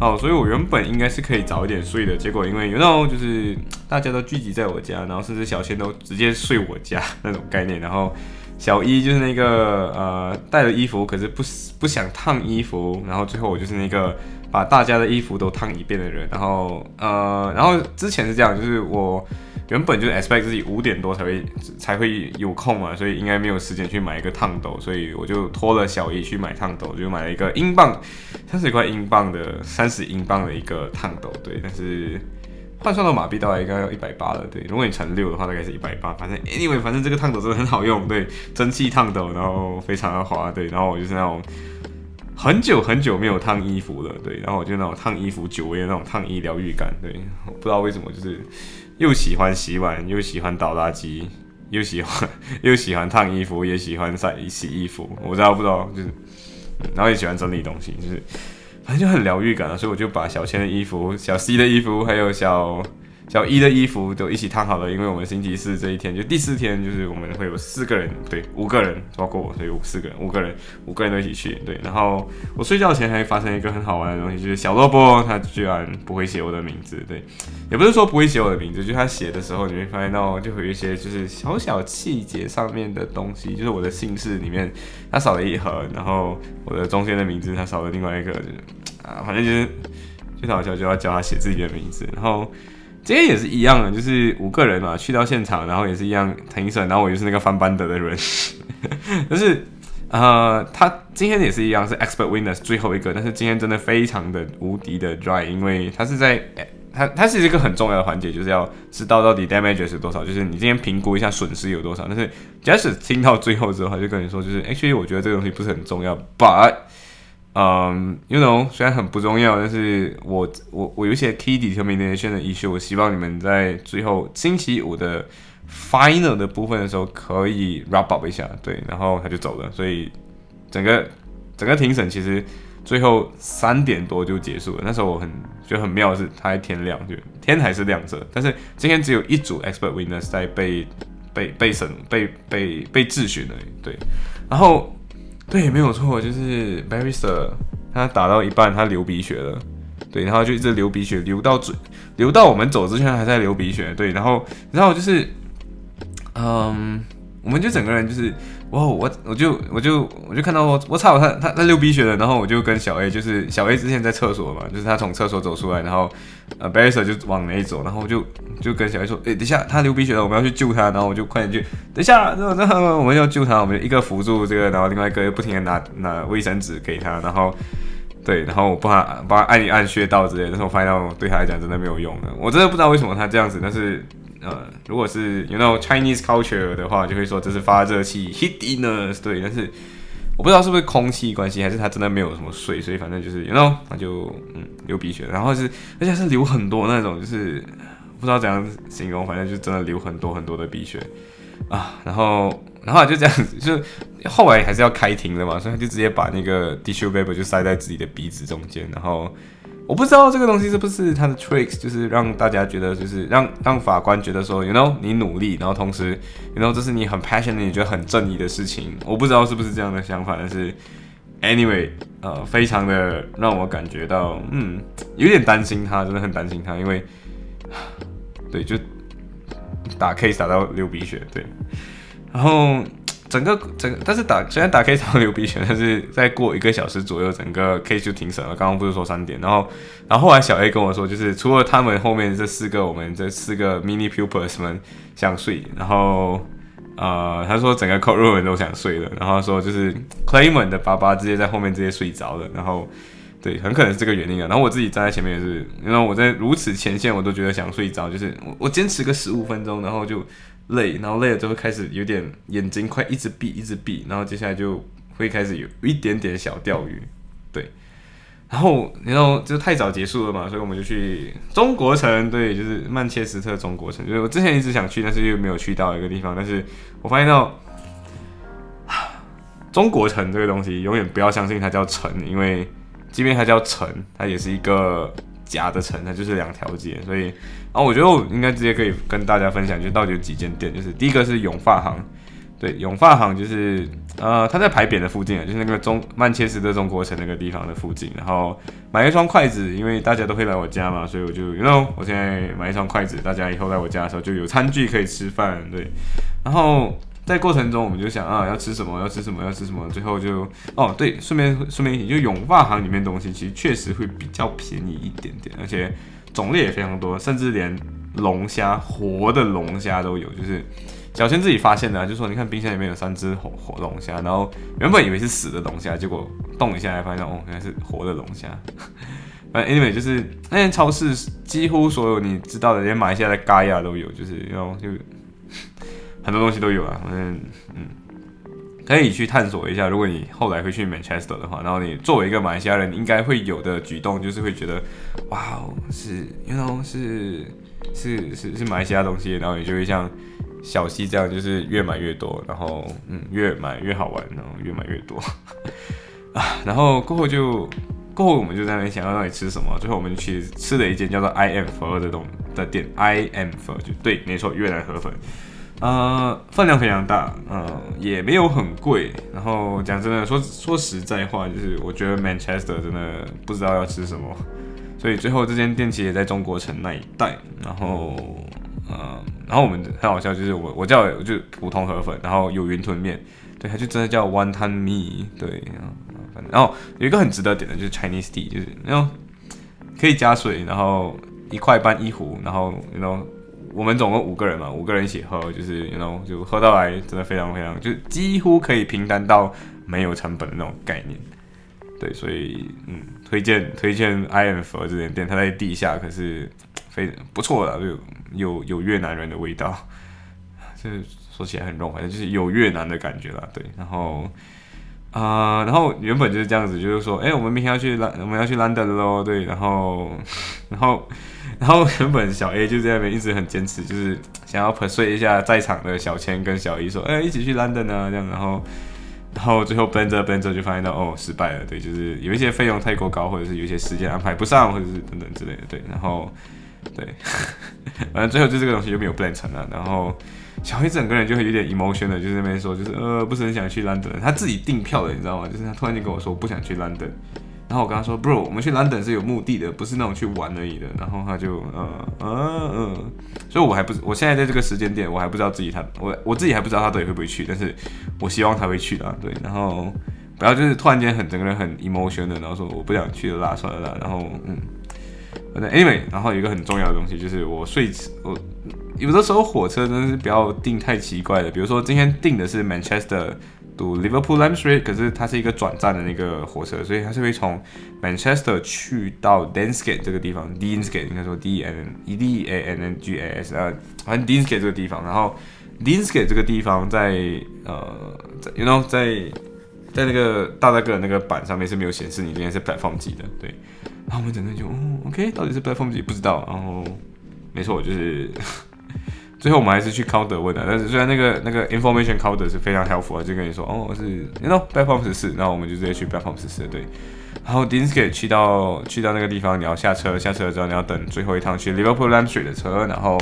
哦，所以我原本应该是可以早一点睡的，结果因为有那种就是大家都聚集在我家，然后甚至小仙都直接睡我家那种概念，然后小一就是那个呃带了衣服，可是不不想烫衣服，然后最后我就是那个把大家的衣服都烫一遍的人，然后呃然后之前是这样，就是我。原本就是 expect 自己五点多才会才会有空嘛，所以应该没有时间去买一个烫斗，所以我就拖了小姨去买烫斗，就买了一个英镑三十块英镑的三十英镑的一个烫斗，对，但是换算到马币大概应该要一百八了，对，如果你乘六的话大概是一百八，反正 anyway 反正这个烫斗真的很好用，对，蒸汽烫斗，然后非常的滑，对，然后我就是那种很久很久没有烫衣服了，对，然后我就那种烫衣服久违的那种烫衣疗愈感，对，我不知道为什么就是。又喜欢洗碗，又喜欢倒垃圾，又喜欢 又喜欢烫衣服，也喜欢晒洗衣服。我知道不知道，就是，然后也喜欢整理东西，就是反正就很疗愈感啊。所以我就把小千的衣服、小 C 的衣服，还有小。小一的衣服都一起烫好了，因为我们星期四这一天就第四天，就是我们会有四个人，对，五个人，包括我，所以四个人，五个人，五个人都一起去，对。然后我睡觉前还发生一个很好玩的东西，就是小萝卜他居然不会写我的名字，对，也不是说不会写我的名字，就他写的时候你会发现到就有一些就是小小细节上面的东西，就是我的姓氏里面他少了一横，然后我的中间的名字他少了另外一个，就是啊，反正就是最好笑就要教他写自己的名字，然后。今天也是一样的，就是五个人嘛，去到现场，然后也是一样评审，然后我就是那个翻班的的人，就是呃，他今天也是一样是 expert winners 最后一个，但是今天真的非常的无敌的 dry，因为他是在他他是一个很重要的环节，就是要知道到底 damage 是多少，就是你今天评估一下损失有多少，但是假使听到最后之后，他就跟你说，就是 actually 我觉得这个东西不是很重要，but 嗯，You know，虽然很不重要，但是我我我有一些 key determination 的 issue，我希望你们在最后星期五的 final 的部分的时候可以 wrap up 一下，对，然后他就走了，所以整个整个庭审其实最后三点多就结束了。那时候我很觉得很妙的是，它还天亮，就天还是亮着，但是今天只有一组 expert witness 在被被被审被被被质询了，对，然后。对，没有错，就是 Barrister，他打到一半，他流鼻血了，对，然后就一直流鼻血，流到嘴，流到我们走之前还在流鼻血，对，然后，然后就是，嗯，我们就整个人就是。哇，我我就我就我就看到我我操他他他流鼻血了，然后我就跟小 A 就是小 A 之前在厕所嘛，就是他从厕所走出来，然后呃 b a r i s 就往那走，然后我就就跟小 A 说，哎，等下他流鼻血了，我们要去救他，然后我就快点去，等下，那那我们要救他，我们一个扶住这个，然后另外一个又不停的拿拿卫生纸给他，然后对，然后我帮他帮他按一按穴道之类的，但是我发现到对他来讲真的没有用的，我真的不知道为什么他这样子，但是。呃，如果是有那种 Chinese culture 的话，就会说这是发热器 heat inner，对。但是我不知道是不是空气关系，还是他真的没有什么水，所以反正就是，you know，他就嗯流鼻血，然后是而且是流很多那种，就是不知道怎样形容，反正就真的流很多很多的鼻血啊。然后然后就这样子，就后来还是要开庭的嘛，所以他就直接把那个 tissue paper 就塞在自己的鼻子中间，然后。我不知道这个东西是不是他的 tricks，就是让大家觉得，就是让让法官觉得说，you know，你努力，然后同时，you know，这是你很 passionate，你觉得很正义的事情。我不知道是不是这样的想法，但是，anyway，呃，非常的让我感觉到，嗯，有点担心他，真的很担心他，因为，对，就打 case 打到流鼻血，对，然后。整个整个，但是打虽然打 K 场流鼻血，但是再过一个小时左右，整个 K 就停审了。刚刚不是说三点，然后然后后来小 A 跟我说，就是除了他们后面这四个，我们这四个 mini pupils 们想睡，然后呃他说整个 c o r o o m 都想睡了，然后说就是 Clayman 的爸爸直接在后面直接睡着了，然后对，很可能是这个原因啊。然后我自己站在前面也是，因为我在如此前线，我都觉得想睡着，就是我我坚持个十五分钟，然后就。累，然后累了就会开始有点眼睛快一直闭一直闭，然后接下来就会开始有一点点小钓鱼，对，然后然后就太早结束了嘛，所以我们就去中国城，对，就是曼彻斯特中国城，就是我之前一直想去，但是又没有去到一个地方。但是我发现到中国城这个东西，永远不要相信它叫城，因为即便它叫城，它也是一个假的城，它就是两条街。所以，然后我觉得我应该直接可以跟大家分享，就到底有几间店，就是第一个是永发行。对，永发行就是呃，它在牌匾的附近啊，就是那个中曼切斯特中国城那个地方的附近。然后买一双筷子，因为大家都会来我家嘛，所以我就，you know，我现在买一双筷子，大家以后来我家的时候就有餐具可以吃饭。对，然后在过程中我们就想啊，要吃什么，要吃什么，要吃什么，最后就哦，对，顺便顺便一提，就永发行里面东西其实确实会比较便宜一点点，而且种类也非常多，甚至连龙虾活的龙虾都有，就是。小千自己发现的，就是说你看冰箱里面有三只活活龙虾，然后原本以为是死的龙虾，结果动一下才发现哦，原来是活的龙虾。反正 anyway 就是那间超市几乎所有你知道的，连马来西亚的嘎亚都有，就是然后就很多东西都有啊。反正嗯，可以去探索一下。如果你后来会去 Manchester 的话，然后你作为一个马来西亚人，应该会有的举动就是会觉得哇哦，是 you know 是是是是马来西亚东西，然后你就会像。小溪这样就是越买越多，然后嗯越买越好玩，然后越买越多啊，然后过后就过后我们就在那里想要让你吃什么，最后我们去吃了一间叫做 I M 粉的东的店，I M 粉就对，没错，越南河粉，呃，分量非常大，嗯，也没有很贵，然后讲真的说说实在话，就是我觉得 Manchester 真的不知道要吃什么，所以最后这间店其实也在中国城那一带，然后。嗯，然后我们很好笑，就是我我叫就普通河粉，然后有云吞面，对，它就真的叫 one tan me，对，反正然后有一个很值得点的就是 Chinese tea，就是然后可以加水，然后一块半一壶，然后然后我们总共五个人嘛，五个人一起喝，就是然后就喝到来真的非常非常，就几乎可以平摊到没有成本的那种概念，对，所以嗯，推荐推荐 I M F 这间店，它在地下，可是非不错的就。有有越南人的味道，这说起来很肉，反正就是有越南的感觉啦。对，然后啊，然后原本就是这样子，就是说，哎，我们明天要去兰，我们要去兰德喽。对，然后，然后，然后原本小 A 就在那边一直很坚持，就是想要粉碎一下在场的小千跟小一说，哎，一起去 London 呢，这样，然后，然后最后 Ben 着 Ben 着就发现到，哦，失败了。对，就是有一些费用太过高，或者是有一些时间安排不上，或者是等等之类的。对，然后。对，反正最后就这个东西就没有 plan 成了。然后小黑整个人就会有点 emotion 的，就是那边说，就是呃不是很想去 London，他自己订票的，你知道吗？就是他突然间跟我说不想去 London，然后我跟他说，bro，我们去 London 是有目的的，不是那种去玩而已的。然后他就嗯嗯嗯，所以我还不，我现在在这个时间点，我还不知道自己他，我我自己还不知道他到底会不会去，但是我希望他会去的。对，然后不要就是突然间很整个人很 emotion 的，然后说我不想去了啦，算了啦，然后嗯。反正 Anyway，然后有一个很重要的东西就是我睡，我有的时候火车真的是不要订太奇怪的，比如说今天订的是 Manchester to Liverpool Lime Street，可是它是一个转站的那个火车，所以它是会从 Manchester 去到 Dansgate 这个地方，Dansgate 应该说 D N E D A N N G A S 啊，反正 Dansgate 这个地方，然后 Dansgate 这个地方在呃，在 you know 在在那个大大个那个板上面是没有显示你今天是 platform 级的，对。然后我们整个就，哦，OK，到底是 platform 几不知道。然后，没错，就是最后我们还是去 counter 问的。但是虽然那个那个 information counter 是非常 helpful，就跟你说，哦，我是，you know platform 十四。然后我们就直接去 platform 十四，对。然后 Dinskate 去到去到那个地方，你要下车，下车之后你要等最后一趟去 Liverpool Line Street 的车。然后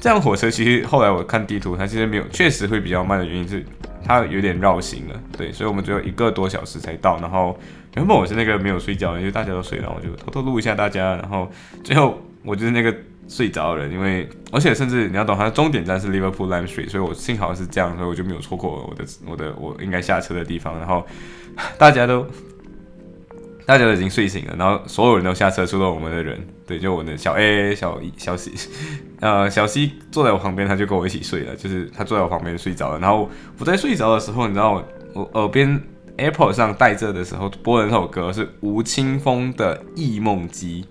这样火车其实后来我看地图，它其实没有，确实会比较慢的原因是它有点绕行了，对。所以我们只有一个多小时才到，然后。原本我是那个没有睡觉，因为大家都睡了，我就偷偷录一下大家。然后最后我就是那个睡着的人，因为而且甚至你要懂，它的终点站是 Liverpool Lime Street，所以我幸好是这样，所以我就没有错过我的我的我应该下车的地方。然后 大家都大家都已经睡醒了，然后所有人都下车，除了我们的人，对，就我的小 A、小小 C，呃，小 C 坐在我旁边，他就跟我一起睡了，就是他坐在我旁边睡着了。然后我在睡着的时候，你知道我耳边。Apple 上带着的时候播的那首歌是吴青峰的《忆梦机》，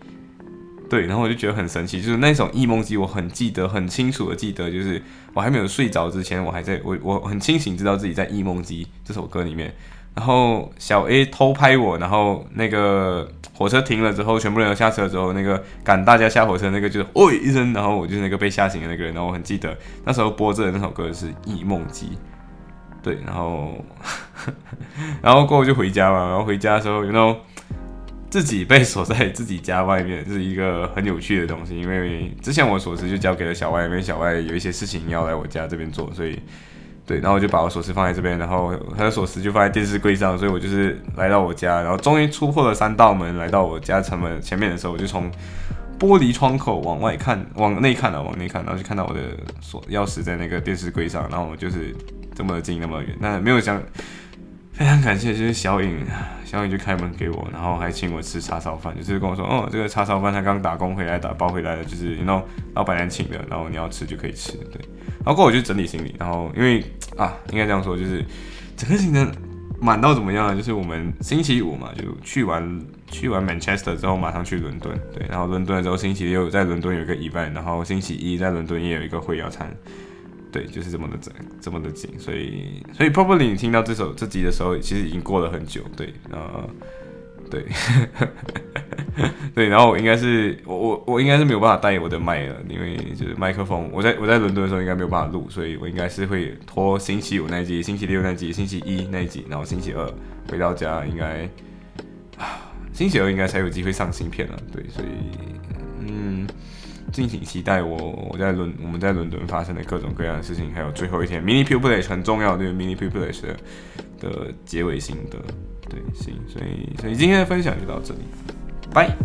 对，然后我就觉得很神奇，就是那首《忆梦机》，我很记得，很清楚的记得，就是我还没有睡着之前，我还在我我很清醒，知道自己在《忆梦机》这首歌里面，然后小 A 偷拍我，然后那个火车停了之后，全部人都下车之后，那个赶大家下火车那个就是哦一声，然后我就是那个被吓醒的那个人，然后我很记得那时候播着的那首歌是《忆梦机》，对，然后 然后过后就回家嘛，然后回家的时候，然后自己被锁在自己家外面，这是一个很有趣的东西，因为之前我锁匙就交给了小外，因为小外有一些事情要来我家这边做，所以。对，然后我就把我锁匙放在这边，然后他的锁匙就放在电视柜上，所以我就是来到我家，然后终于突破了三道门，来到我家城门前面的时候，我就从玻璃窗口往外看，往内看了，往内看，然后就看到我的锁钥匙在那个电视柜上，然后我就是这么近那么远，但没有想，非常感谢就是小颖，小颖就开门给我，然后还请我吃叉烧饭，就是跟我说，哦，这个叉烧饭他刚打工回来打包回来的，就是然后老板娘请的，然后你要吃就可以吃，对。然后过我就整理行李，然后因为啊，应该这样说，就是整个行程满到怎么样呢？就是我们星期五嘛，就去完去完 Manchester 之后，马上去伦敦，对，然后伦敦之后星期六在伦敦有一个 event，然后星期一在伦敦也有一个会要餐，对，就是这么的整，这么的紧，所以所以 probably 你听到这首这集的时候，其实已经过了很久，对，呃。对，对，然后我应该是我我我应该是没有办法带我的麦了，因为就是麦克风，我在我在伦敦的时候应该没有办法录，所以我应该是会拖星期五那一集、星期六那一集、星期一那一集，然后星期二回到家应该啊，星期二应该才有机会上新片了。对，所以嗯，敬请期待我我在伦我们在伦敦发生的各种各样的事情，还有最后一天 mini pupil 很重要，对 mini pupil 的的结尾心得。对，行，所以所以今天的分享就到这里，拜。